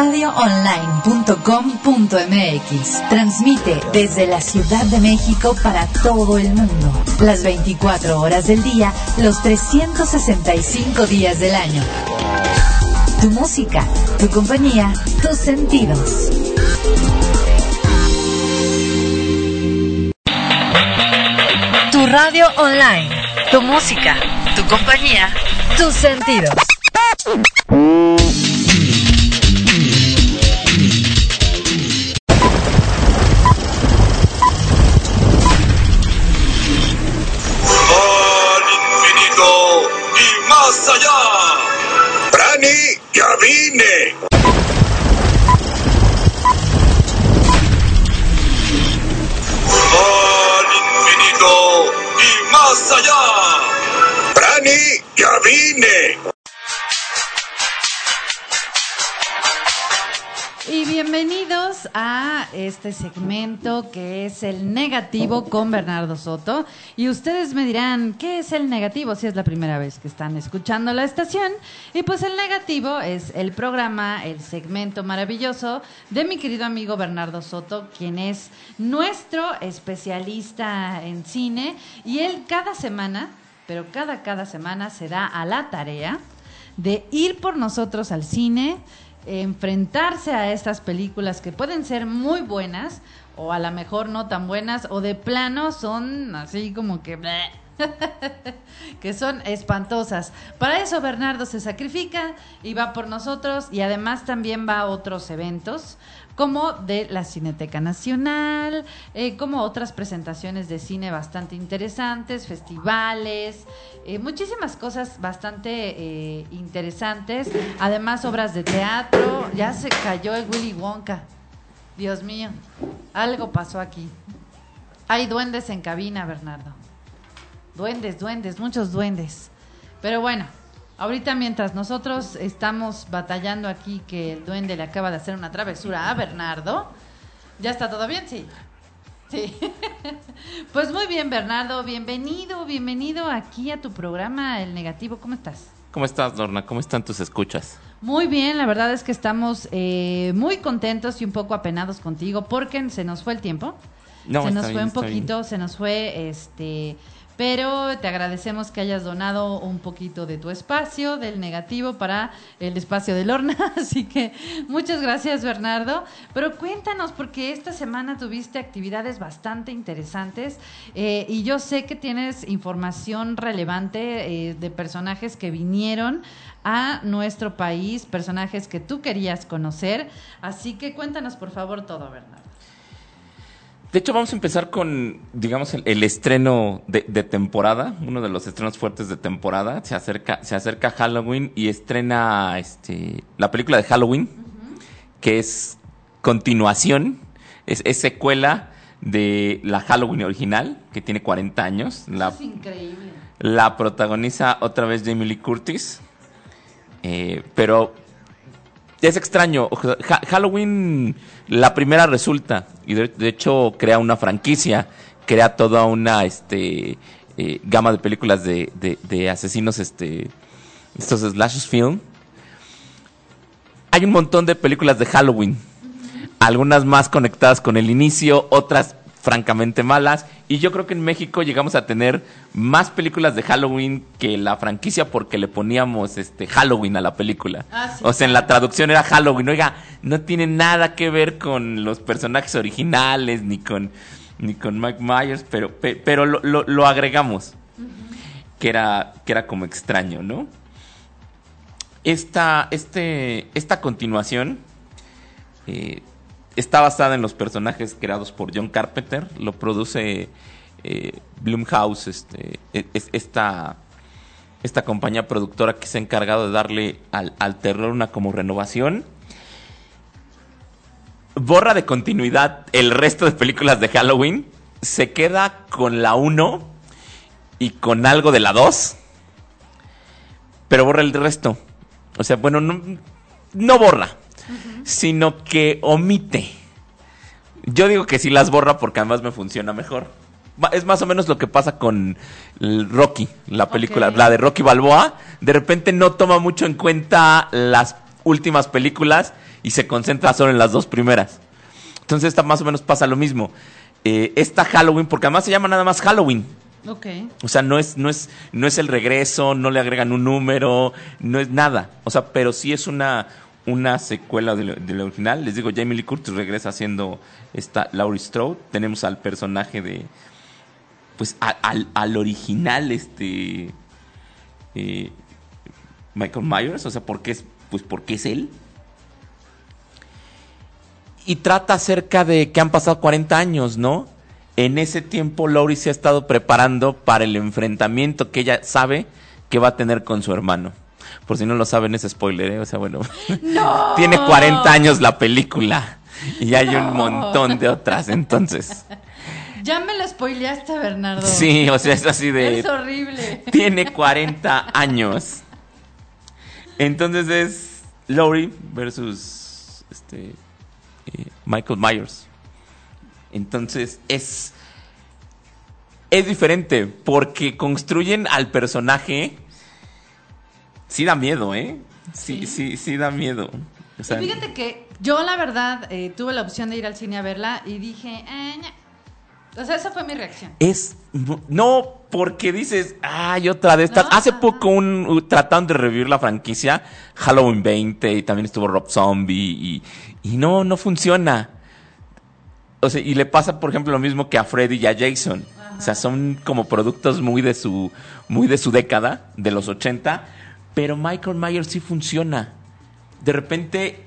radioonline.com.mx. Transmite desde la Ciudad de México para todo el mundo. Las 24 horas del día, los 365 días del año. Tu música, tu compañía, tus sentidos. Tu radio online. Tu música, tu compañía, tus sentidos. Vine. Al infinito y más allá. Prani, ya bienvenidos a este segmento que es el negativo con Bernardo Soto. Y ustedes me dirán, ¿qué es el negativo? Si es la primera vez que están escuchando la estación. Y pues el negativo es el programa, el segmento maravilloso de mi querido amigo Bernardo Soto, quien es nuestro especialista en cine. Y él cada semana, pero cada, cada semana se da a la tarea de ir por nosotros al cine, enfrentarse a estas películas que pueden ser muy buenas o a lo mejor no tan buenas o de plano son así como que que son espantosas. Para eso Bernardo se sacrifica y va por nosotros y además también va a otros eventos como de la Cineteca Nacional, eh, como otras presentaciones de cine bastante interesantes, festivales, eh, muchísimas cosas bastante eh, interesantes, además obras de teatro, ya se cayó el Willy Wonka, Dios mío, algo pasó aquí. Hay duendes en cabina, Bernardo. Duendes, duendes, muchos duendes. Pero bueno, ahorita mientras nosotros estamos batallando aquí que el duende le acaba de hacer una travesura a Bernardo, ¿ya está todo bien? Sí. Sí. Pues muy bien, Bernardo, bienvenido, bienvenido aquí a tu programa El Negativo. ¿Cómo estás? ¿Cómo estás, Lorna? ¿Cómo están tus escuchas? Muy bien, la verdad es que estamos eh, muy contentos y un poco apenados contigo porque se nos fue el tiempo. No, se nos bien, fue un bien. poquito, se nos fue este, pero te agradecemos que hayas donado un poquito de tu espacio, del negativo para el espacio de Lorna, así que muchas gracias Bernardo. Pero cuéntanos, porque esta semana tuviste actividades bastante interesantes eh, y yo sé que tienes información relevante eh, de personajes que vinieron a nuestro país, personajes que tú querías conocer, así que cuéntanos por favor todo, Bernardo. De hecho, vamos a empezar con, digamos, el, el estreno de, de temporada, uno de los estrenos fuertes de temporada. Se acerca, se acerca Halloween y estrena este, la película de Halloween, que es continuación, es, es secuela de la Halloween original, que tiene 40 años. La, es increíble. La protagoniza otra vez Jamie Lee Curtis. Eh, pero es extraño. Ha- Halloween, la primera resulta. Y de, hecho crea una franquicia. Crea toda una este, eh, gama de películas de, de- de asesinos, este, estos slashes film. Hay un montón de películas de Halloween. Algunas más conectadas con el inicio, otras francamente malas. Y yo creo que en México llegamos a tener más películas de Halloween que la franquicia porque le poníamos este Halloween a la película. Ah, sí. O sea, en la traducción era Halloween. Oiga, no tiene nada que ver con los personajes originales ni con ni con Mike Myers, pero pe- pero lo, lo- lo agregamos. Que era que era como extraño, ¿no? Esta este esta continuación eh, está basada en los personajes creados por John Carpenter. Lo produce eh, Blumhouse, este, e- es- esta, esta compañía productora que se ha encargado de darle al, terror una como renovación. Borra de continuidad el resto de películas de Halloween. Se queda con la 1 y con algo de la 2. Pero borra el resto. O sea, bueno, no, no borra sino que omite. Yo digo que sí las borra porque además me funciona mejor. Es más o menos lo que pasa con Rocky, la película, la de Rocky Balboa. De repente no toma mucho en cuenta las últimas películas y se concentra solo en las dos primeras. Entonces esta más o menos pasa lo mismo. Eh, esta Halloween, porque además se llama nada más Halloween. Ok. O sea, no es, no es, no es el regreso, no le agregan un número, no es nada. O sea, pero sí es una, una secuela de la original. Les digo, Jamie Lee Curtis regresa haciendo esta Laurie Strode. Tenemos al personaje de, pues, al, al original, este, eh, Michael Myers. O sea, porque es, pues, porque es él. Y trata acerca de que han pasado 40 años, ¿no? En ese tiempo Laurie se ha estado preparando para el enfrentamiento que ella sabe que va a tener con su hermano. Por si no lo saben, es spoiler, ¿eh? O sea, bueno. ¡No! Tiene 40 años la película. Y hay un montón de otras, entonces. Ya me la spoileaste, Bernardo. Sí, o sea, es así de. Es horrible. Tiene 40 años. Entonces es Laurie versus este, eh, Michael Myers. Entonces es. Es diferente porque construyen al personaje. Sí da miedo, ¿eh? Sí, sí, sí, da miedo. O sea, y fíjate que yo, la verdad, eh, tuve la opción de ir al cine a verla y dije, eh, o sea, esa fue mi reacción. Es. No, porque dices, ay, otra de estas. No, Hace ajá. poco, un, uh, tratando de revivir la franquicia, Halloween 20, y también estuvo Rob Zombie, y, y no, no funciona. O sea, y le pasa, por ejemplo, lo mismo que a Freddy y a Jason. O sea, son como productos muy de su, muy de su década, de los 80, pero Michael Myers sí funciona. De repente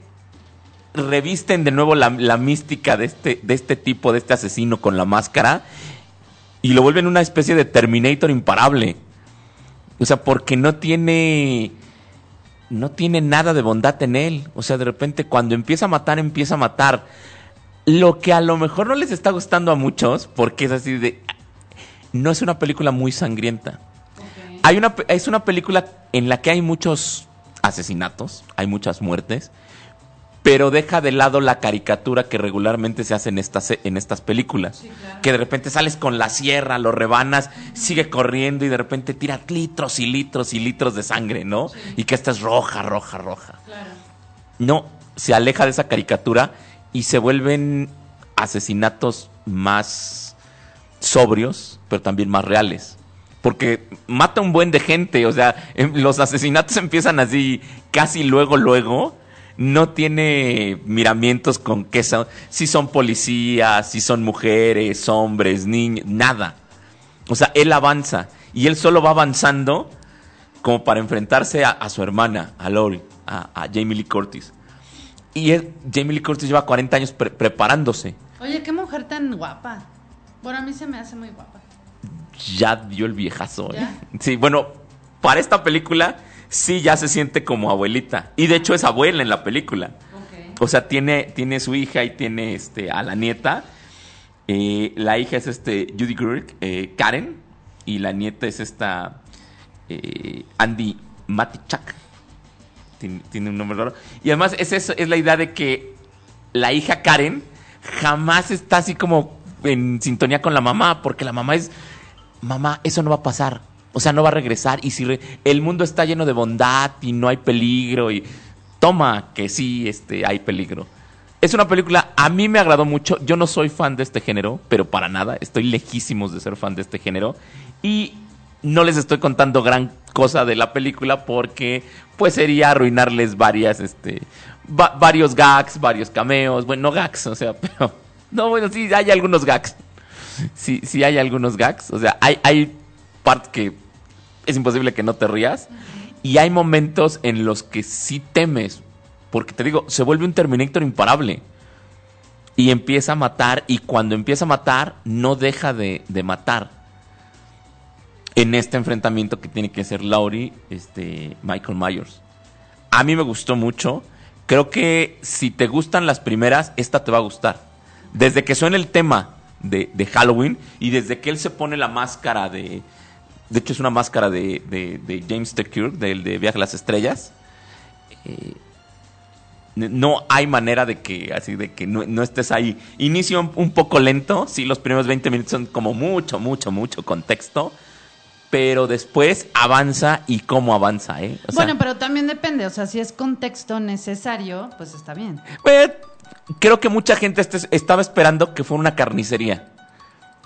revisten de nuevo la, la mística de este, de este tipo, de este asesino con la máscara, y lo vuelven una especie de Terminator imparable. O sea, porque no tiene. No tiene nada de bondad en él. O sea, de repente cuando empieza a matar, empieza a matar. Lo que a lo mejor no les está gustando a muchos, porque es así de. No es una película muy sangrienta. Hay una, es una película en la que hay muchos asesinatos, hay muchas muertes, pero deja de lado la caricatura que regularmente se hace en estas, en estas películas. Que de repente sales con la sierra, lo rebanas, sigue corriendo y de repente tira litros y litros y litros de sangre, ¿no? Y que esta es roja, roja, roja. No, se aleja de esa caricatura y se vuelven asesinatos más sobrios, pero también más reales. Porque mata un buen de gente, o sea, em- los asesinatos empiezan así, casi luego, luego. No tiene miramientos con qué son, si son policías, si son mujeres, hombres, niños, nada. O sea, él avanza y él solo va avanzando como para enfrentarse a, su hermana, a Lori, a, Jamie Lee Curtis. Y él- Jamie Lee Curtis lleva 40 años pre- preparándose. Oye, qué mujer tan guapa. Bueno, a mí se me hace muy guapa. Ya dio el viejazo. ¿eh? Sí, bueno, para esta película sí ya se siente como abuelita. Y de hecho es abuela en la película. O sea, tiene, tiene su hija y tiene este, a la nieta. Eh, la hija es este Judy Greer, eh, Karen. Y la nieta es esta eh, Andy Matichak. Tiene, tiene un nombre raro. Y además es, eso, es la idea de que la hija Karen jamás está así como en sintonía con la mamá. Porque la mamá es, mamá, eso no va a pasar. O sea, no va a regresar. Y si el mundo está lleno de bondad y no hay peligro y toma que sí este, hay peligro. Es una película, a mí me agradó mucho. Yo no soy fan de este género, pero para nada. Estoy lejísimos de ser fan de este género. Y no les estoy contando gran cosa de la película porque pues sería arruinarles varias, este, va- varios gags, varios cameos. Bueno, no gags, o sea, pero... No, bueno, sí, hay algunos gags. Sí, hay algunos gags. O sea, hay, hay partes que es imposible que no te rías. Y hay momentos en los que sí temes. Porque te digo, se vuelve un Terminator imparable. Y empieza a matar. Y cuando empieza a matar, no deja de, de matar. En este enfrentamiento que tiene que ser Laurie, este, Michael Myers. A mí me gustó mucho. Creo que si te gustan las primeras, esta te va a gustar. Desde que suena el tema de, de Halloween y desde que él se pone la máscara de. De hecho, es una máscara de, de- de James T. Kirk, del de Viaje a las Estrellas. Eh, no hay manera de que así de que no, no estés ahí. Inicio un, un poco lento, sí, los primeros 20 minutos son como mucho, mucho, mucho contexto, pero después avanza y cómo avanza, ¿eh? O sea, bueno, pero también depende, o sea, si es contexto necesario, pues está bien. pues, creo que mucha gente este- estaba esperando que fuera una carnicería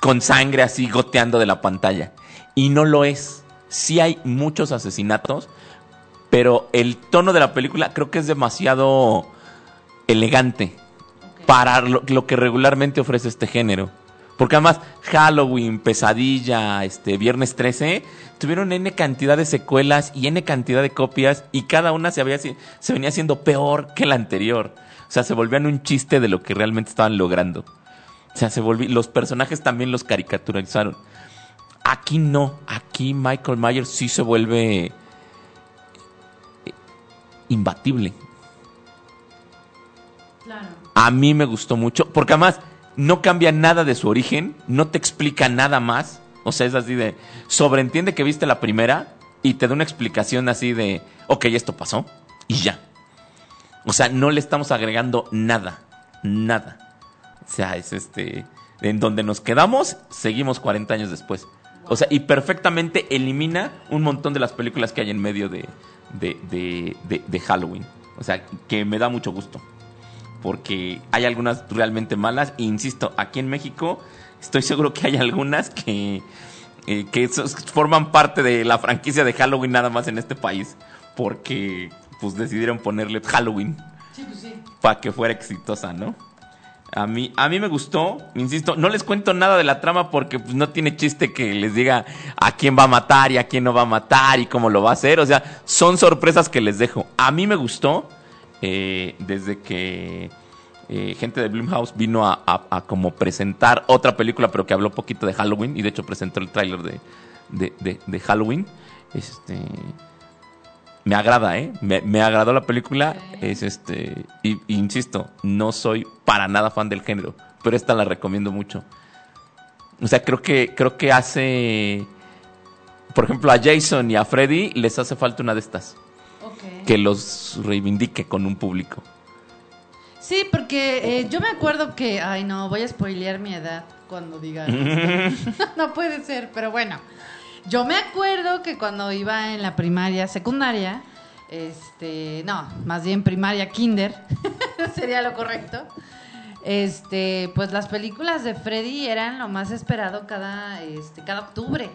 con sangre así goteando de la pantalla y no lo es. Sí hay muchos asesinatos, pero el tono de la película creo que es demasiado elegante para lo, lo que regularmente ofrece este género. Porque además Halloween, Pesadilla, este Viernes 13 tuvieron n cantidad de secuelas y n cantidad de copias y cada una se había se venía haciendo peor que la anterior. O sea, se volvían un chiste de lo que realmente estaban logrando. O sea, se volví, los personajes también los caricaturizaron. Aquí no, aquí Michael Myers sí se vuelve eh, imbatible. Claro. A mí me gustó mucho, porque además no cambia nada de su origen, no te explica nada más. O sea, es así de, sobreentiende que viste la primera y te da una explicación así de, ok, esto pasó y ya. O sea, no le estamos agregando nada, nada. O sea, es este, en donde nos quedamos, seguimos 40 años después. O sea, y perfectamente elimina un montón de las películas que hay en medio de, de, de, de- Halloween. O sea, que me da mucho gusto porque hay algunas realmente malas. E insisto, aquí en México estoy seguro que hay algunas que, eh, que forman parte de la franquicia de Halloween nada más en este país, porque pues decidieron ponerle Halloween Sí, pues sí. para que fuera exitosa, ¿no? A mí, a mí me gustó, insisto, no les cuento nada de la trama porque pues, no tiene chiste que les diga a quién va a matar y a quién no va a matar y cómo lo va a hacer. O sea, son sorpresas que les dejo. A mí me gustó eh, desde que eh, gente de Blumhouse vino a, a- a como presentar otra película, pero que habló poquito de Halloween y de hecho presentó el tráiler de, de, de- de Halloween. Este, me agrada, ¿eh? Me, me agradó la película. Es este. Y, y insisto, no soy para nada fan del género. Pero esta la recomiendo mucho. O sea, creo que, creo que hace. Por ejemplo, a Jason y a Freddy les hace falta una de estas. Ok. Que los reivindique con un público. Sí, porque eh, yo me acuerdo que, ay no, voy a spoilear mi edad cuando diga no puede ser, pero bueno. Yo me acuerdo que cuando iba en la primaria, secundaria, este, no, más bien primaria, kinder, sería lo correcto. Este, pues las películas de Freddy eran lo más esperado cada, este, cada octubre.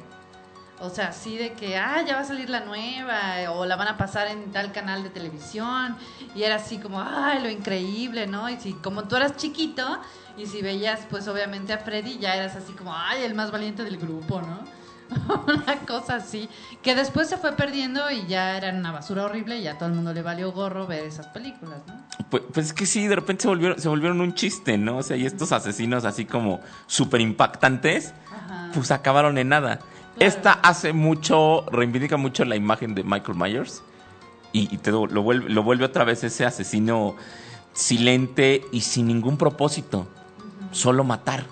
O sea, así de que, ah, ya va a salir la nueva, o la van a pasar en tal canal de televisión, y era así como, ay, lo increíble, ¿no? Y si, como tú eras chiquito, y si veías, pues obviamente a Freddy, ya eras así como, ay, el más valiente del grupo, ¿no? una cosa así, que después se fue perdiendo y ya era una basura horrible, y ya todo el mundo le valió gorro ver esas películas, ¿no? Pues, pues es que sí, de repente se volvieron, se volvieron un chiste, ¿no? O sea, y estos asesinos así como súper impactantes, Ajá. pues acabaron en nada. Claro. Esta hace mucho, reivindica mucho la imagen de Michael Myers y, y te lo, lo vuelve, lo vuelve otra vez ese asesino silente y sin ningún propósito, solo matar.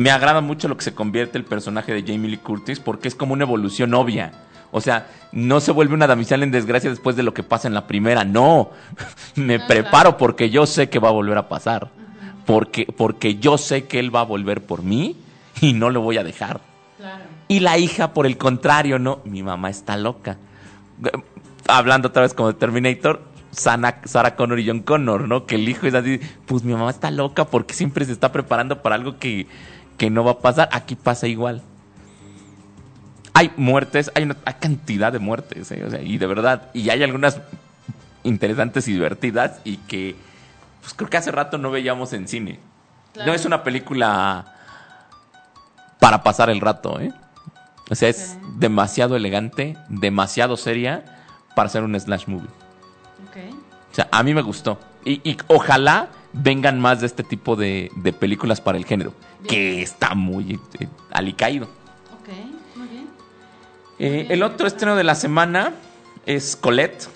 Me agrada mucho lo que se convierte el personaje de Jamie Lee Curtis porque es como una evolución obvia. O sea, no se vuelve una damisela en desgracia después de lo que pasa en la primera. No, me preparo claro. porque yo sé que va a volver a pasar. Porque, porque yo sé que él va a volver por mí y no lo voy a dejar. Claro. Y la hija, por el contrario, no, mi mamá está loca. Hablando otra vez como de Terminator, Sana- Sarah Connor y John Connor, ¿no? Que el hijo es así, pues mi mamá está loca porque siempre se está preparando para algo que, que no va a pasar. Aquí pasa igual. Hay muertes, hay una hay cantidad de muertes, ¿eh? O sea, y de verdad, y hay algunas interesantes y divertidas y que pues creo que hace rato no veíamos en cine. Claro. No es una película para pasar el rato, ¿eh? O sea, es demasiado elegante, demasiado seria para ser un slash movie. O sea, a mí me gustó. Y, y ojalá vengan más de este tipo de, de películas para el género, Bien. que está muy eh, alicaído. Ok, muy bien. Eh, bien, el otro estreno de la semana es Colette,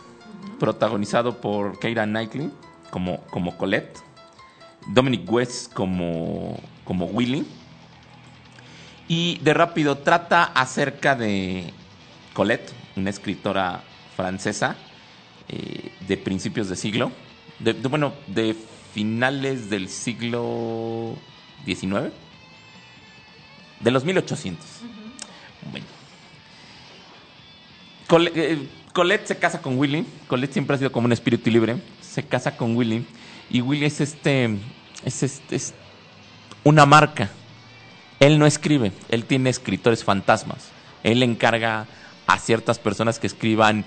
protagonizado por Keira Knightley como, como Colette, Dominic West como, como Willy. Y de rápido trata acerca de Colette, una escritora francesa eh, de principios de siglo, de, de- bueno, de finales del siglo XIX, de los 1800. Bueno. Cole- eh, Colette se casa con Willy. Colette siempre ha sido como un espíritu libre. Se casa con Willy. Y Willy es este. Es, este, es una marca. Él no escribe. Él tiene escritores fantasmas. Él encarga a ciertas personas que escriban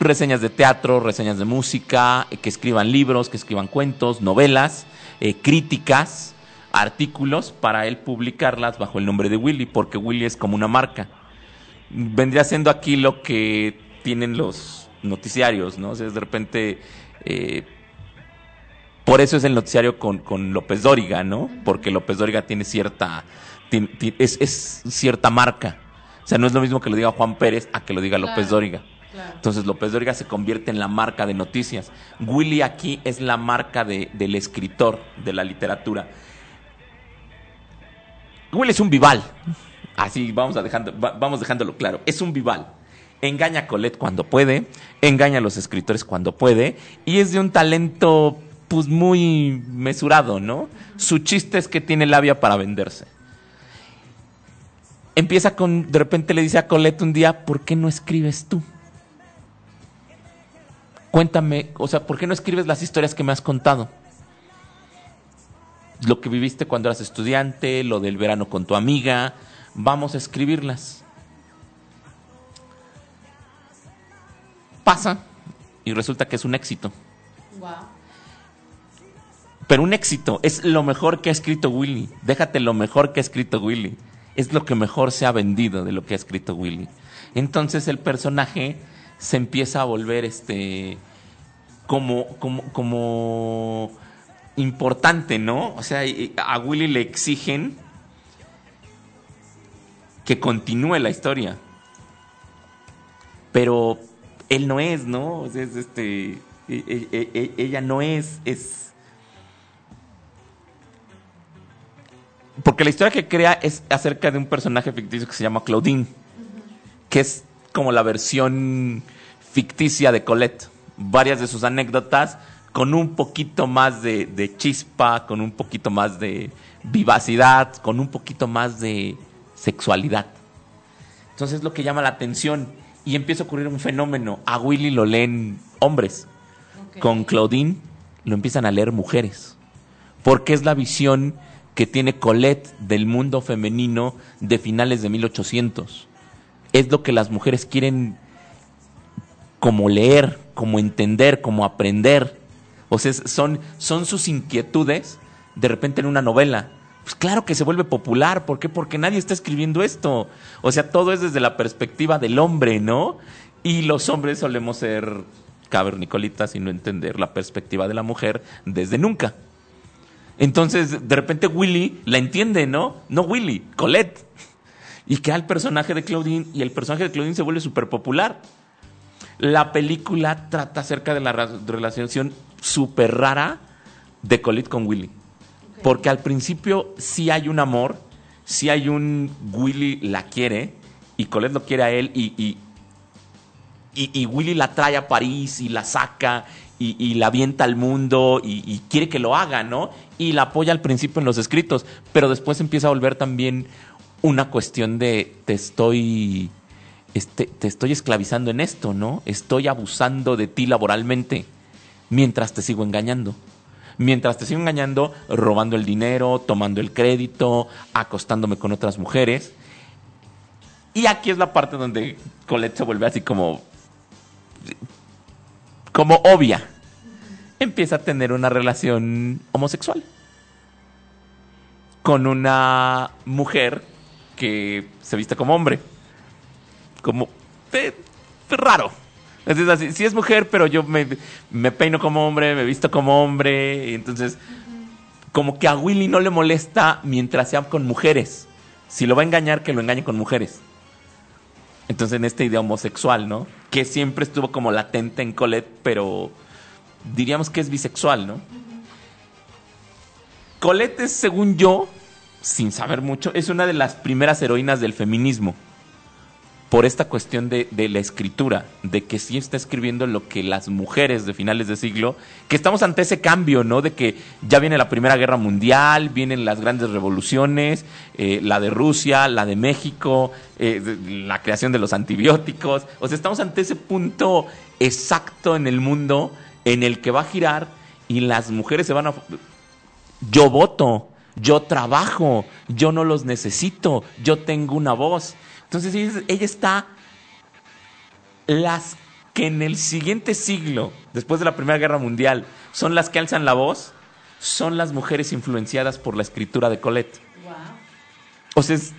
reseñas de teatro, reseñas de música, eh, que escriban libros, que escriban cuentos, novelas, eh, críticas, artículos para él publicarlas bajo el nombre de Willy, porque Willy es como una marca vendría siendo aquí lo que tienen los noticiarios, ¿no? O sea, es de repente... eh, por eso es el noticiario con, con López Dóriga, ¿no? Porque López Dóriga tiene cierta... es, es cierta marca. O sea, no es lo mismo que lo diga Juan Pérez a que lo diga López Claro, Dóriga. Entonces López Dóriga se convierte en la marca de noticias. Willy aquí es la marca de- del escritor de la literatura. Willy es un vival. Así vamos, a dejando, va- vamos dejándolo claro. Es un vival. Engaña a Colette cuando puede, engaña a los escritores cuando puede, y es de un talento pues muy mesurado, ¿no? Su chiste es que tiene labia para venderse. Empieza con, de repente le dice a Colette un día, ¿por qué no escribes tú? Cuéntame, o sea, ¿por qué no escribes las historias que me has contado? Lo que viviste cuando eras estudiante, lo del verano con tu amiga, vamos a escribirlas. Pasa y resulta que es un éxito. Pero un éxito es lo mejor que ha escrito Willy. Déjate lo mejor que ha escrito Willy. Es lo que mejor se ha vendido de lo que ha escrito Willy. Entonces el personaje se empieza a volver este como como como importante, ¿no? O sea, a Willy le exigen que continúe la historia. Pero él no es, ¿no? Es este e- e- e- ella no es es porque la historia que crea es acerca de un personaje ficticio que se llama Claudine, que es como la versión ficticia de Colette. Varias de sus anécdotas con un poquito más de, de chispa, con un poquito más de vivacidad, con un poquito más de sexualidad. Entonces es lo que llama la atención y empieza a ocurrir un fenómeno. A Willy lo leen hombres, con Claudine lo empiezan a leer mujeres, porque es la visión que tiene Colette del mundo femenino de finales de 1800. Es lo que las mujeres quieren como leer, como entender, como aprender. O sea, son, son sus inquietudes de repente en una novela. Pues claro que se vuelve popular. ¿Por qué? Porque nadie está escribiendo esto. O sea, todo es desde la perspectiva del hombre, ¿no? Y los hombres solemos ser cavernicolitas y no entender la perspectiva de la mujer desde nunca. Entonces, de repente Willy la entiende, ¿no? No Willy, Colette. Y crea el personaje de Claudine y el personaje de Claudine se vuelve súper popular. La película trata acerca de la relación súper rara de Colette con Willy. Porque al principio sí hay un amor, sí hay un Willy la quiere y Colette lo quiere a él y, y, y- y Willy la trae a París y la saca y, y la avienta al mundo y, y quiere que lo haga, ¿no? Y la apoya al principio en los escritos, pero después empieza a volver también una cuestión de te estoy este, te estoy esclavizando en esto, ¿no? Estoy abusando de ti laboralmente mientras te sigo engañando. Mientras te sigo engañando, robando el dinero, tomando el crédito, acostándome con otras mujeres. Y aquí es la parte donde Colette se vuelve así como. como obvia. Empieza a tener una relación homosexual. Con una mujer que se viste como hombre. Como. eh, raro. Es decir, así, sí es mujer, pero yo me, me peino como hombre, me visto como hombre. Y entonces, como que a Willy no le molesta mientras sea con mujeres. Si lo va a engañar, que lo engañe con mujeres. Entonces, en esta idea homosexual, ¿no? Que siempre estuvo como latente en Colette, pero diríamos que es bisexual, ¿no? Colette es, según yo, sin saber mucho, es una de las primeras heroínas del feminismo. por esta cuestión de, de la escritura, de que sí está escribiendo lo que las mujeres de finales de siglo, que estamos ante ese cambio, ¿no? De que ya viene la Primera Guerra Mundial, vienen las grandes revoluciones, eh, la de Rusia, la de México, eh, la creación de los antibióticos. O sea, estamos ante ese punto exacto en el mundo en el que va a girar y las mujeres se van a... Yo voto, yo trabajo, yo no los necesito, yo tengo una voz. Entonces ella, está las que en el siguiente siglo, después de la Primera Guerra Mundial, son las que alzan la voz, son las mujeres influenciadas por la escritura de Colette. O sea, es-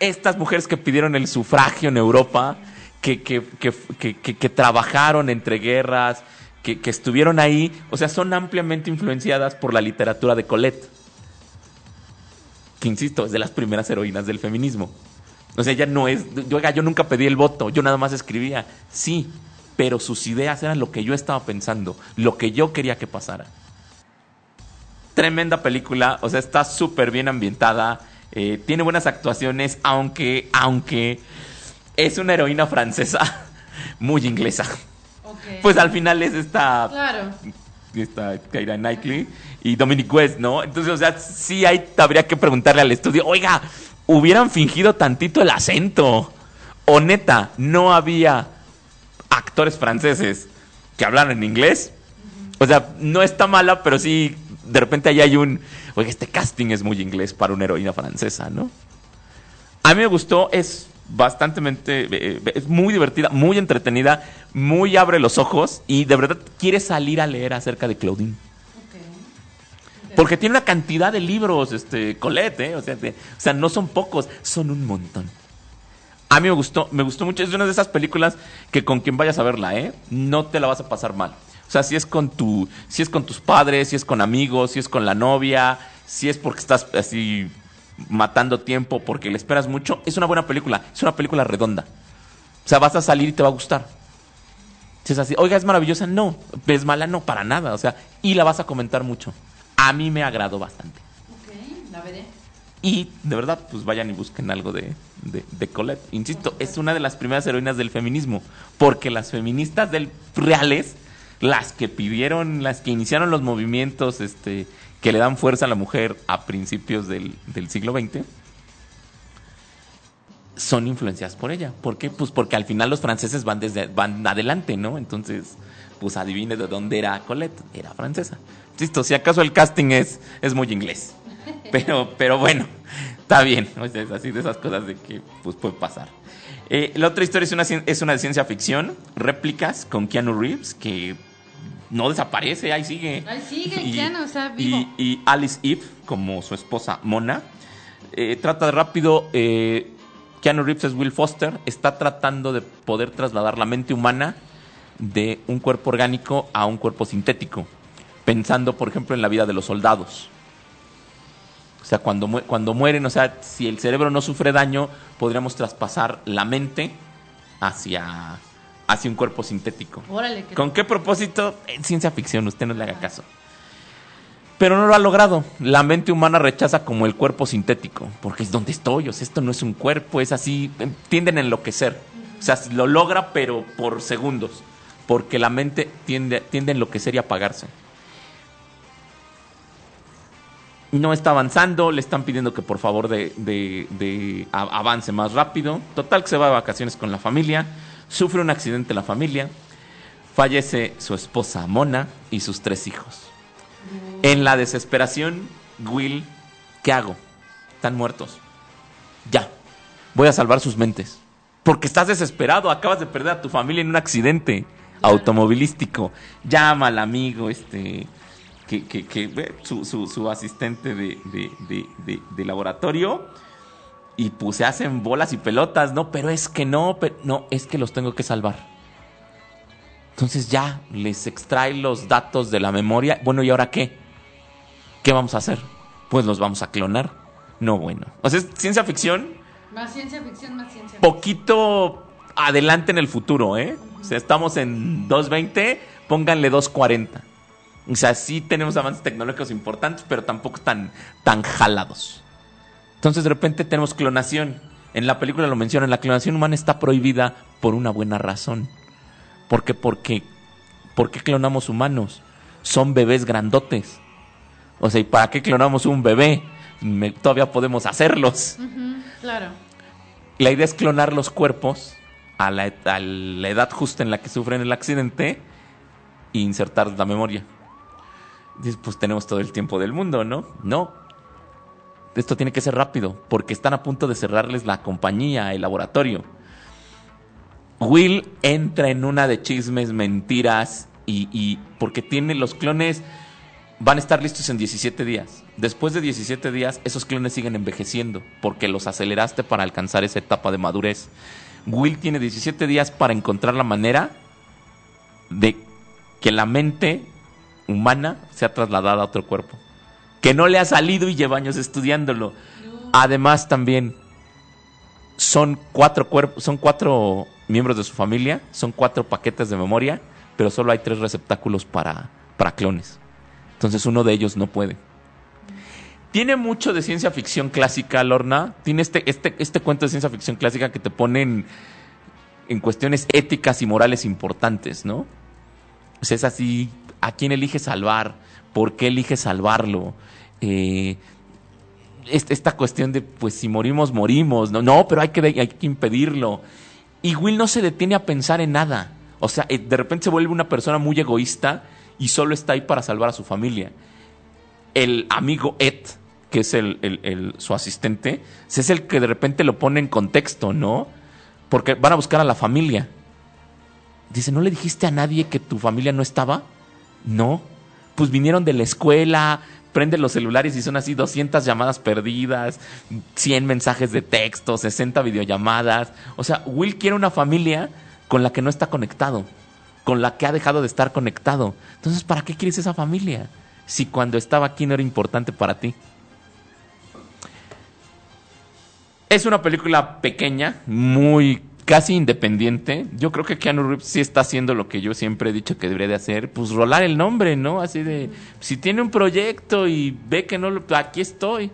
estas mujeres que pidieron el sufragio en Europa, que, que, que, que- que- que trabajaron entre guerras, que, que estuvieron ahí, o sea, son ampliamente influenciadas por la literatura de Colette. Que insisto, es de las primeras heroínas del feminismo. O sea, ella no es. Yo, nunca pedí el voto, yo nada más escribía. Sí, pero sus ideas eran lo que yo estaba pensando, lo que yo quería que pasara. Tremenda película, o sea, está súper bien ambientada, eh, tiene buenas actuaciones, aunque, aunque es una heroína francesa muy inglesa. Pues al final es esta Claro. Está Keira Knightley y Dominic West, ¿no? Entonces, o sea, sí habría que preguntarle al estudio, oiga, hubieran fingido tantito el acento. O neta, no había actores franceses que hablaran en inglés. O sea, no está mala, pero sí, de repente ahí hay un, oiga, este casting es muy inglés para una heroína francesa, ¿no? A mí me gustó, es bastante, es muy divertida, muy entretenida, muy abre los ojos y de verdad quiere salir a leer acerca de Claudine. Porque tiene una cantidad de libros, este, Colette, ¿eh? o, sea, de- o sea, no son pocos, son un montón. A mí me gustó, me gustó mucho, es una de esas películas que con quien vayas a verla, ¿eh? No te la vas a pasar mal. O sea, si es con tu, si es con tus padres, si es con amigos, si es con la novia, si es porque estás así matando tiempo, porque le esperas mucho, es una buena película, es una película redonda. O sea, vas a salir y te va a gustar. Si es así, oiga, es maravillosa, no, es mala, no, para nada. O sea, y la vas a comentar mucho. A mí me agradó bastante. Ok, la veré. Y de verdad, pues vayan y busquen algo de, de, de Colette. Insisto, es una de las primeras heroínas del feminismo. Porque las feministas del reales, las que pidieron, las que iniciaron los movimientos este, que le dan fuerza a la mujer a principios del, del siglo XX, son influenciadas por ella. ¿Por qué? Pues porque al final los franceses van desde van adelante, ¿no? Entonces, pues adivine de dónde era Colette. Era francesa. Insisto, si acaso el casting es, es muy inglés. Pero, pero bueno, está bien. O sea, es así de esas cosas de que pues puede pasar. Eh, la otra historia es una, es una de ciencia ficción, réplicas con Keanu Reeves, que no desaparece, ahí sigue. Ahí sigue Keanu, o sea, vivo. y- y Alice Eve, como su esposa Mona. Eh, trata de rápido. eh, Keanu Reeves es Will Foster. Está tratando de poder trasladar la mente humana de un cuerpo orgánico a un cuerpo sintético. Pensando, por ejemplo, en la vida de los soldados. O sea, cuando, mu- cuando mueren, o sea, si el cerebro no sufre daño, podríamos traspasar la mente hacia, hacia un cuerpo sintético. Órale, que ¿Con qué propósito? En ciencia ficción, usted no le haga caso. Pero no lo ha logrado. La mente humana rechaza como el cuerpo sintético, porque es donde estoy, o sea, esto no es un cuerpo, es así, eh, tienden a enloquecer. O sea, lo logra, pero por segundos, porque la mente tiende, tiende a enloquecer y apagarse. No está avanzando, le están pidiendo que por favor de, de- de avance más rápido. Total que se va de vacaciones con la familia, sufre un accidente la familia, fallece su esposa Mona y sus tres hijos. En la desesperación, Will, ¿qué hago? Están muertos. Ya, voy a salvar sus mentes. Porque estás desesperado, acabas de perder a tu familia en un accidente automovilístico. Llama al amigo, este, que, que, que, su, su, su asistente de, de, de- de laboratorio. Y pues se hacen bolas y pelotas, ¿no? Pero es que no, pe- no, es que los tengo que salvar. Entonces ya les extrae los datos de la memoria. Bueno, ¿y ahora qué? ¿Qué vamos a hacer? Pues los vamos a clonar. No, bueno. O sea, es ciencia ficción, Más ciencia ficción, más ciencia ficción. poquito adelante en el futuro, ¿eh? O sea, estamos en 220, pónganle 240. O sea, sí tenemos avances tecnológicos importantes, pero tampoco tan, tan jalados. Entonces, de repente tenemos clonación. En la película lo mencionan, la clonación humana está prohibida por una buena razón. ¿Por qué? Porque, ¿por qué clonamos humanos? Son bebés grandotes. O sea, ¿y para qué clonamos un bebé? Me- todavía podemos hacerlos. Claro. La idea es clonar los cuerpos a la, et- a la edad justa en la que sufren el accidente e insertar la memoria. Dices, pues tenemos todo el tiempo del mundo, ¿no? No. Esto tiene que ser rápido, porque están a punto de cerrarles la compañía, el laboratorio. Will entra en una de chismes, mentiras, y, y porque tiene los clones, van a estar listos en 17 días. Después de 17 días, esos clones siguen envejeciendo, porque los aceleraste para alcanzar esa etapa de madurez. Will tiene 17 días para encontrar la manera de que la mente humana sea trasladada a otro cuerpo. Que no le ha salido y lleva años estudiándolo. Además, también son cuatro cuerpos, son cuatro miembros de su familia, son cuatro paquetes de memoria, pero solo hay tres receptáculos para, para clones. Entonces uno de ellos no puede. Tiene mucho de ciencia ficción clásica, Lorna. Tiene este, este, este cuento de ciencia ficción clásica que te pone en, en cuestiones éticas y morales importantes, ¿no? O sea, es así, ¿a quién elige salvar? ¿Por qué elige salvarlo? Eh, esta cuestión de, pues si morimos, morimos. No, no pero hay que, hay que impedirlo. Y Will no se detiene a pensar en nada. O sea, eh, de repente se vuelve una persona muy egoísta y solo está ahí para salvar a su familia. El amigo Ed, que es el- su asistente, es el que de repente lo pone en contexto, ¿no? Porque van a buscar a la familia. Dice, ¿no le dijiste a nadie que tu familia no estaba? No. Pues vinieron de la escuela, prenden los celulares y son así 200 llamadas perdidas, 100 mensajes de texto, 60 videollamadas. O sea, Will quiere una familia con la que no está conectado, con la que ha dejado de estar conectado. Entonces, ¿para qué quieres esa familia? Si cuando estaba aquí no era importante para ti. Es una película pequeña, muy casi independiente. Yo creo que Keanu Reeves sí está haciendo lo que yo siempre he dicho que debería de hacer, pues rolar el nombre, ¿no? Así de, si tiene un proyecto y ve que no lo, aquí estoy.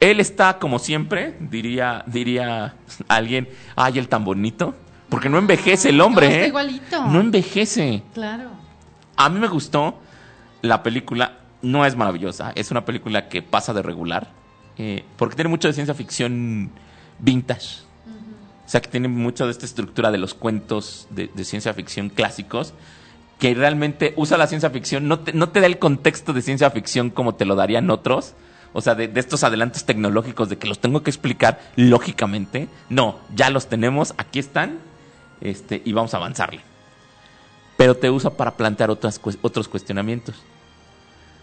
Él está como siempre, diría, diría alguien, ay, el tan bonito, porque no envejece el hombre, No, está ¿eh? igualito. No envejece. Claro. A mí me gustó la película, no es maravillosa, es una película que pasa de regular, eh, porque tiene mucho de ciencia ficción vintage. O sea, que tiene mucho de esta estructura de los cuentos de, de ciencia ficción clásicos, que realmente usa la ciencia ficción, no te, no te da el contexto de ciencia ficción como te lo darían otros. O sea, de, de estos adelantos tecnológicos de que los tengo que explicar lógicamente. No, ya los tenemos, aquí están, este, y vamos a avanzarle pero te usa para plantear otras, otros cuestionamientos.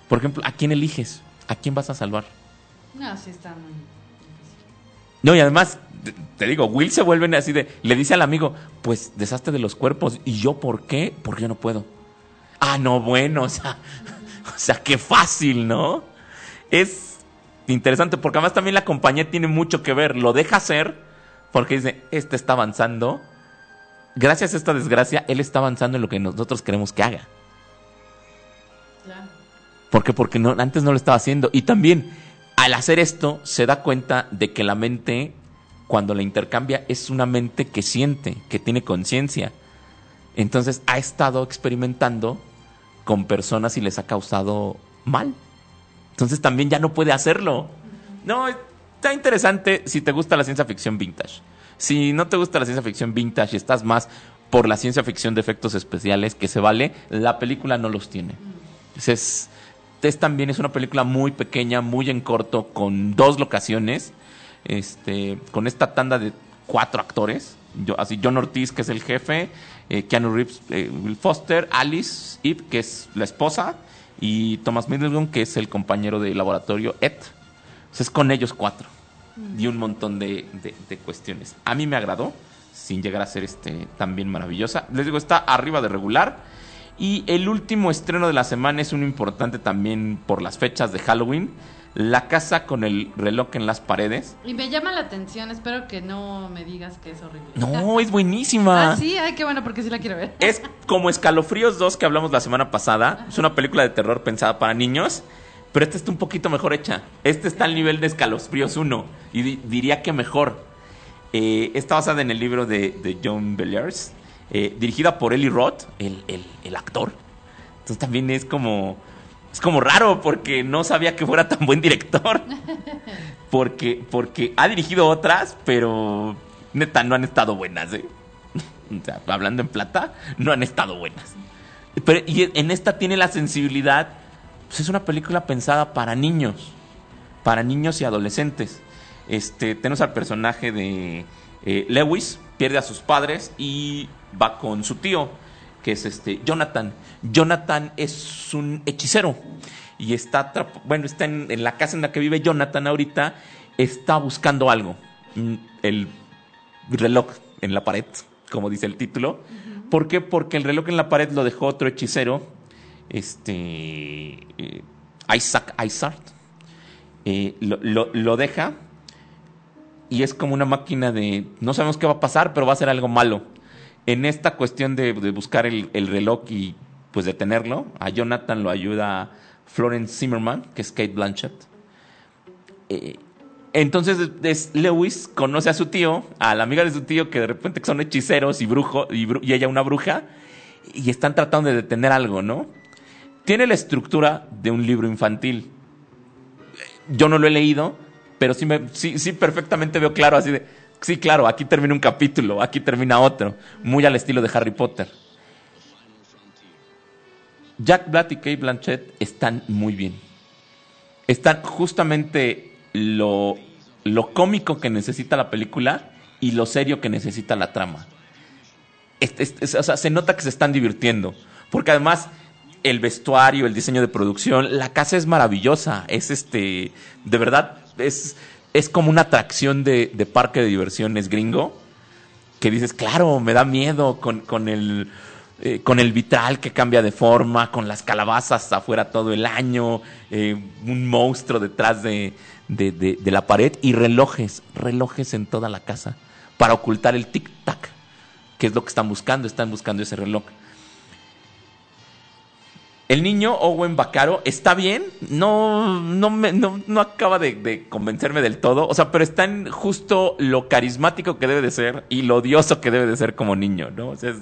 Por ejemplo, ¿a quién eliges? ¿A quién vas a salvar? No, sí está muy... No, y además, te- digo, Will se vuelve así de, le dice al amigo, pues deshazte de los cuerpos. ¿Y yo por qué? Porque yo no puedo. Ah, no, bueno, o sea, o sea, qué fácil, ¿no? Es interesante porque además también la compañía tiene mucho que ver. Lo deja hacer porque dice, este está avanzando. Gracias a esta desgracia, él está avanzando en lo que nosotros queremos que haga. Claro. ¿Por qué? Porque no, antes no lo estaba haciendo. Y también, al hacer esto, se da cuenta de que la mente, cuando la intercambia, es una mente que siente, que tiene conciencia. Entonces, ha estado experimentando con personas y les ha causado mal. Entonces, también ya no puede hacerlo. No, está interesante si te gusta la ciencia ficción vintage. Si no te gusta la ciencia ficción vintage y estás más por la ciencia ficción de efectos especiales, que se vale, la película no los tiene. Es, es también es una película muy pequeña, muy en corto, con dos locaciones, este, con esta tanda de cuatro actores. Yo, así John Ortiz, que es el jefe, eh, Keanu Reeves, eh, Will Foster, Alice Eve, que es la esposa, y Thomas Middleton, que es el compañero de laboratorio Ed. Sea, es con ellos cuatro. Y un montón de, de- de cuestiones. A mí me agradó, sin llegar a ser este, también maravillosa. Les digo, está arriba de regular. Y el último estreno de la semana es uno importante también por las fechas de Halloween. La casa con el reloj en las paredes. Y me llama la atención, espero que no me digas que es horrible. No, es buenísima. Ah, sí, ay, qué bueno, porque sí la quiero ver. Es como Escalofríos 2 que hablamos la semana pasada. Es una película de terror pensada para niños. Pero esta está un poquito mejor hecha. Este está al nivel de Escalofríos 1. Y di- diría que mejor. Eh, está basada en el libro de, de John Beliers, eh, dirigida por Eli Roth, el, el- el actor. Entonces también es como, es como raro porque no sabía que fuera tan buen director. Porque, porque ha dirigido otras, pero neta no han estado buenas, ¿eh? O sea, hablando en plata, no han estado buenas. Pero, y en esta tiene la sensibilidad, pues es una película pensada para niños, para niños y adolescentes. Este, tenemos al personaje de eh, Lewis, pierde a sus padres y va con su tío, que es este Jonathan. Jonathan es un hechicero y está, bueno, está en, en la casa en la que vive Jonathan ahorita, está buscando algo. Mm, El reloj en la pared, como dice el título. ¿Por qué? Porque el reloj en la pared lo dejó otro hechicero, este eh, Isaac Isart. Eh, lo, lo- lo deja y es como una máquina de no sabemos qué va a pasar, pero va a ser algo malo. En esta cuestión de, buscar el, el reloj y pues detenerlo, a Jonathan lo ayuda Florence Zimmerman, que es Kate Blanchett. Eh, entonces es- Lewis conoce a su tío, a la amiga de su tío, que de repente son hechiceros y brujo, y, ella una bruja, y están tratando de detener algo, ¿no? Tiene la estructura de un libro infantil. Yo no lo he leído, pero sí, sí, sí perfectamente veo claro así de, sí, claro, aquí termina un capítulo, aquí termina otro, muy al estilo de Harry Potter. Jack Black y Kate Blanchett están muy bien. Están justamente lo, lo cómico que necesita la película y lo serio que necesita la trama. O sea, se nota que se están divirtiendo. Porque además, el vestuario, el diseño de producción, la casa es maravillosa. Es este. De verdad, es, es como una atracción de, parque de diversiones gringo. Que dices, claro, me da miedo con, con el. eh, con el vitral que cambia de forma, con las calabazas afuera todo el año, eh, un monstruo detrás de, de- de- de la pared y relojes, relojes en toda la casa para ocultar el tic-tac que es lo que están buscando, están buscando ese reloj. El niño Owen Bacaro está bien, no, no, me- no, no acaba de, convencerme del todo, o sea, pero está en justo lo carismático que debe de ser y lo odioso que debe de ser como niño, ¿no? O sea, es,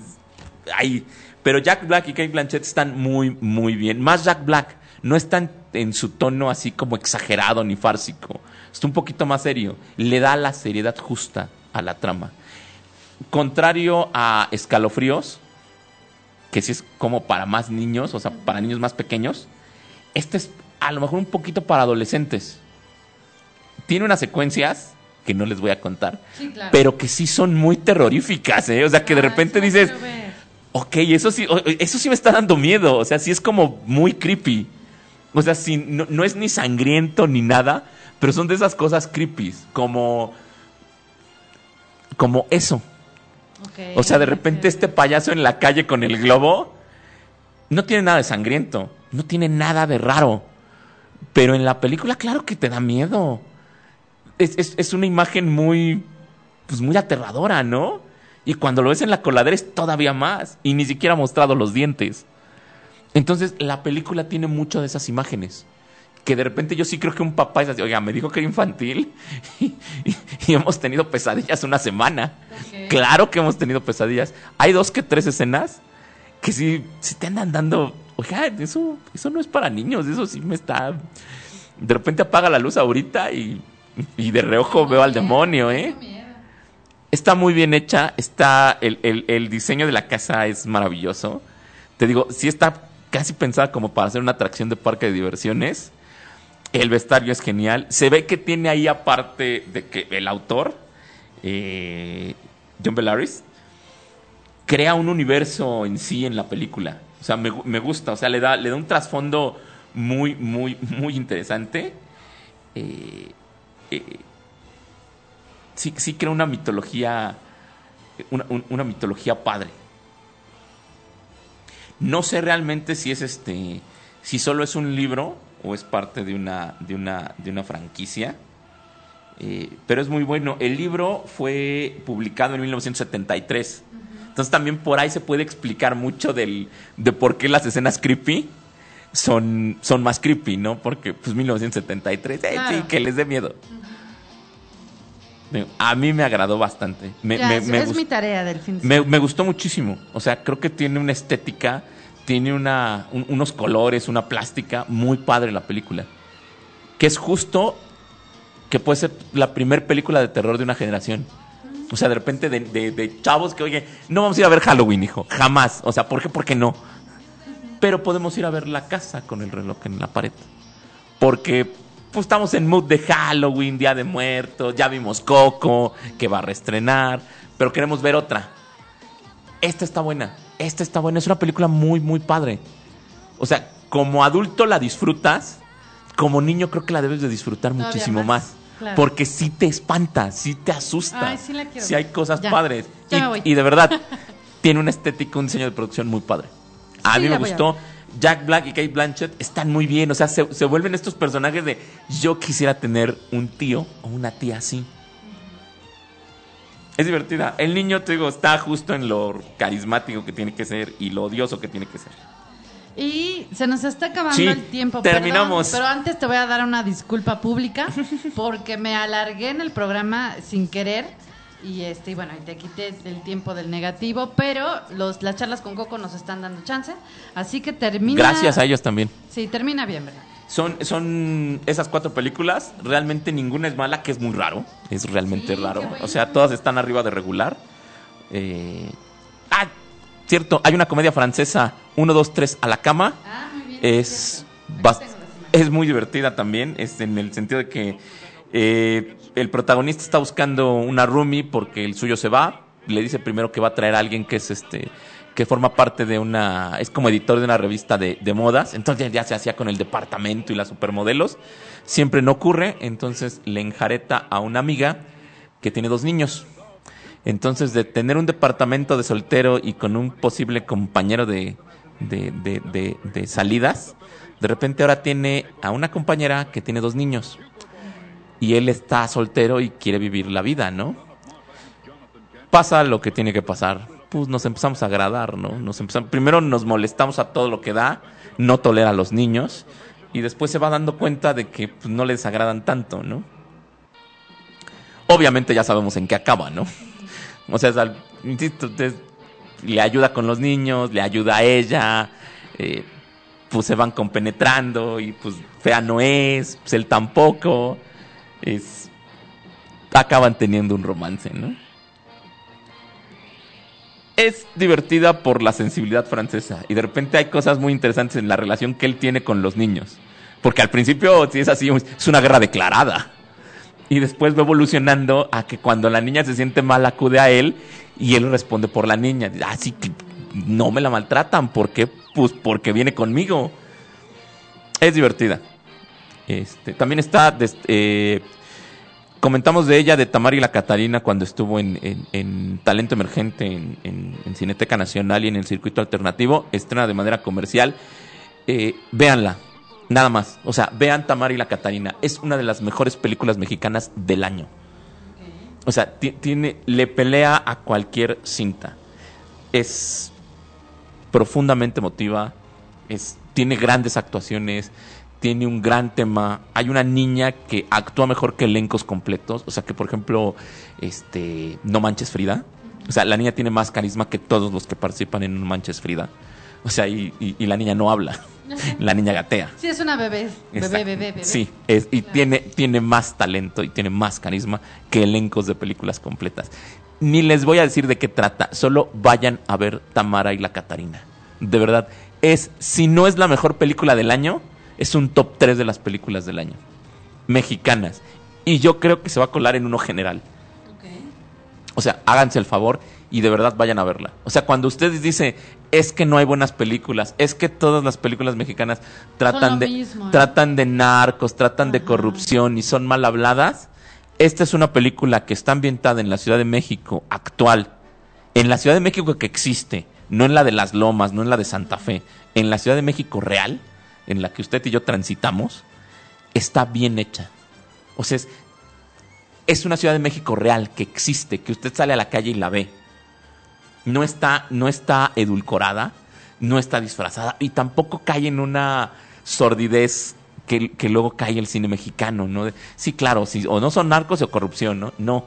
pero Jack Black y Kate Blanchett están muy, muy bien. Más Jack Black, no están en su tono así como exagerado ni fársico, está un poquito más serio, le da la seriedad justa a la trama contrario a Escalofríos, que sí es como para más niños, o sea, para niños más pequeños, este es a lo mejor un poquito para adolescentes. Tiene unas secuencias que no les voy a contar, Sí, claro. pero que sí son muy terroríficas, ¿eh? O sea, que de repente dices, ok, eso sí, eso sí me está dando miedo, o sea, sí es como muy creepy. O sea, sí, no, no es ni sangriento ni nada, pero son de esas cosas creepy, como, como eso. O sea, de repente este payaso en la calle con el globo no tiene nada de sangriento, no tiene nada de raro. Pero en la película, claro que te da miedo. Es, es- es una imagen muy, pues muy aterradora, ¿no? Y cuando lo ves en la coladera es todavía más. Y ni siquiera ha mostrado los dientes. Entonces, la película tiene mucho de esas imágenes. Que de repente yo sí creo que un papá es así, oiga, me dijo que era infantil y, y- y hemos tenido pesadillas una semana. Claro que hemos tenido pesadillas. Hay dos que tres escenas que sí, sí te andan dando, oiga, eso, eso no es para niños, eso sí me está... De repente apaga la luz ahorita y, y de reojo veo al demonio, ¿eh? Está muy bien hecha, está el, el- el diseño de la casa es maravilloso. Te digo, sí está casi pensada como para hacer una atracción de parque de diversiones. El vestuario es genial. Se ve que tiene ahí aparte de que el autor, eh, John Bellaris, crea un universo en sí en la película. O sea, me, me gusta, o sea, le da, le da un trasfondo muy, muy, muy interesante. Eh, eh, sí, sí crea una mitología, una, un- una mitología padre. No sé realmente si es este, si solo es un libro o es parte de una, de una, de una franquicia. Eh, pero es muy bueno. El libro fue publicado en 1973. Entonces también por ahí se puede explicar mucho del, de por qué las escenas creepy son, son más creepy, ¿no? Porque pues 1973, eh, sí, que les dé miedo. Me- A mí me agradó bastante. Me, Ya, me- es, me mi tarea del fin de me, semana. me gustó muchísimo. O sea, creo que tiene una estética, tiene una, un- unos colores, una plástica muy padre la película. Que es justo que puede ser la primer película de terror de una generación. O sea, de repente de chavos que, oye, no vamos a ir a ver Halloween, hijo. Jamás. O sea, ¿por qué? ¿Por qué no? Pero podemos ir a ver la casa con el reloj en la pared. Porque pues, estamos en mood de Halloween, Día de Muertos, ya vimos Coco, que va a reestrenar, pero queremos ver otra. Esta está buena, esta está buena, es una película muy, muy padre. O sea, como adulto la disfrutas, como niño creo que la debes de disfrutar Todavía muchísimo más, más. claro. Porque sí te espanta, sí te asusta. Ay, sí la sí hay cosas Ya, padres. ya y, me voy. y de verdad, tiene una estética, un diseño de producción muy padre. A Sí, mí me gustó. Jack Black y Kate Blanchett están muy bien. O sea, se, se vuelven estos personajes de yo quisiera tener un tío o una tía así. Es divertida. El niño, te digo, está justo en lo carismático que tiene que ser y lo odioso que tiene que ser. Y se nos está acabando Sí, el tiempo. terminamos. perdón, pero antes te voy a dar una disculpa pública porque me alargué en el programa sin querer. Y este, bueno, y te quité el tiempo del negativo, pero los, las charlas con Coco nos están dando chance. Así que termina. Gracias a ellos también. Sí, termina bien, ¿verdad? Son, son esas cuatro películas. Realmente ninguna es mala, que es muy raro. Es realmente Sí, raro. O sea, todas están arriba de regular. Eh, ah, cierto, hay una comedia francesa, 1, 2, 3 a la cama. Ah, muy bien. es, es muy divertida también, es en el sentido de que eh, el protagonista está buscando una roomie porque el suyo se va, le dice primero que va a traer a alguien que es este que forma parte de una es como editor de una revista de, de modas, entonces ya se hacía con el departamento y las supermodelos, siempre no ocurre, entonces le enjareta a una amiga que tiene dos niños. Entonces, de tener un departamento de soltero y con un posible compañero de, de, de- de- de salidas, de repente ahora tiene a una compañera que tiene dos niños. Y él está soltero y quiere vivir la vida, ¿no? Pasa lo que tiene que pasar. Pues nos empezamos a agradar, ¿no? Nos empezamos, primero nos molestamos a todo lo que da, no tolera a los niños, y después se va dando cuenta de que pues, no les agradan tanto, ¿no? Obviamente ya sabemos en qué acaba, ¿no? O sea, insisto, le ayuda con los niños, le ayuda a ella, eh, pues se van compenetrando y pues fea no es, pues él tampoco, es, acaban teniendo un romance, ¿no? Es divertida por la sensibilidad francesa y de repente hay cosas muy interesantes en la relación que él tiene con los niños, porque al principio si es así, es una guerra declarada. Y después va evolucionando a que cuando la niña se siente mal acude a él y él responde por la niña. Dice, Ah, que no me la maltratan. ¿Por qué? Pues porque viene conmigo. Es divertida. Este, también está, eh, comentamos de ella, de Tamara y la Catarina, cuando estuvo en, en- en Talento Emergente en, en- Cineteca Nacional y en el circuito alternativo. Estrena de manera comercial. Eh, véanla, nada más. O sea, vean Tamara y la Catarina. Es una de las mejores películas mexicanas del año. O sea, ti- tiene, le pelea a cualquier cinta. Es profundamente emotiva. Es, tiene grandes actuaciones. Tiene un gran tema. Hay una niña que actúa mejor que elencos completos. O sea, que por ejemplo, este, No Manches Frida. O sea, la niña tiene más carisma que todos los que participan en No Manches Frida. O sea, y, y- y la niña no habla. La niña gatea. Sí, es una bebé. Bebé, bebé, bebé. Sí, es- y Claro. tiene, tiene más talento y tiene más carisma que elencos de películas completas. Ni les voy a decir de qué trata, solo vayan a ver Tamara y la Catarina. De verdad, es, si no es la mejor película del año, es un top 3 de las películas del año. Mexicanas. Y yo creo que se va a colar en uno general. O sea, háganse el favor y de verdad vayan a verla. O sea, cuando ustedes dicen, es que no hay buenas películas, es que todas las películas mexicanas tratan de mismo, ¿eh? tratan de narcos, tratan de corrupción y son mal habladas. Esta es una película que está ambientada en la Ciudad de México actual, en la Ciudad de México que existe, no en la de Las Lomas, no en la de Santa Fe, en la Ciudad de México real, en la que usted y yo transitamos, está bien hecha. O sea, es, es una Ciudad de México real que existe, que usted sale a la calle y la ve. No está, no está edulcorada, no está disfrazada y tampoco cae en una sordidez que, que luego cae el cine mexicano, ¿no? De- sí, claro, sí, o no son narcos o corrupción, ¿no? No,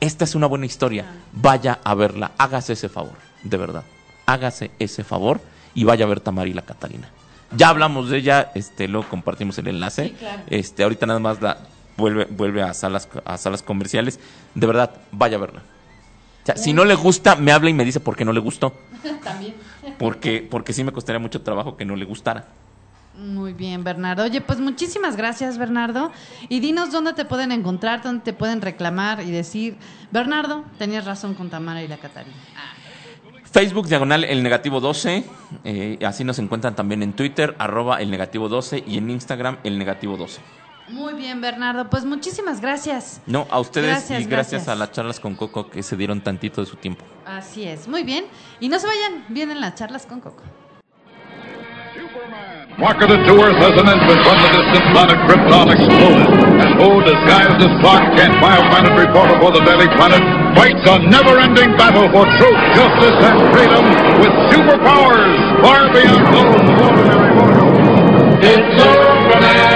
esta es una buena historia, vaya a verla, hágase ese favor, de verdad, hágase ese favor y vaya a ver Tamarila Catalina. Ya hablamos de ella, este, luego compartimos el enlace. Sí, claro. Este, ahorita nada más la vuelve, vuelve a salas, a salas comerciales. De verdad, vaya a verla. O sea, si no le gusta, me habla y me dice por qué no le gustó. También. Porque, porque sí me costaría mucho trabajo que no le gustara. Muy bien, Bernardo. Oye, pues muchísimas gracias, Bernardo. Y dinos dónde te pueden encontrar, dónde te pueden reclamar y decir, Bernardo, tenías razón con Tamara y la Catarina. Facebook diagonal el negativo 12, eh, así nos encuentran también en Twitter, arroba el negativo 12 y en Instagram el negativo 12. Muy bien, Bernardo. Pues muchísimas gracias. No, a ustedes Gracias, y gracias, gracias. a las charlas con Coco que se dieron tantito de su tiempo. Así es. Muy bien. Y no se vayan, vienen las charlas con Coco. Rocketed to Earth as an infant when the distant planet Krypton exploded. And who, disguised as Clark Kent, bioplanet reporter for the Daily Planet, fights a never-ending battle for truth, justice, and freedom with superpowers far beyond those of ordinary mortals. It's a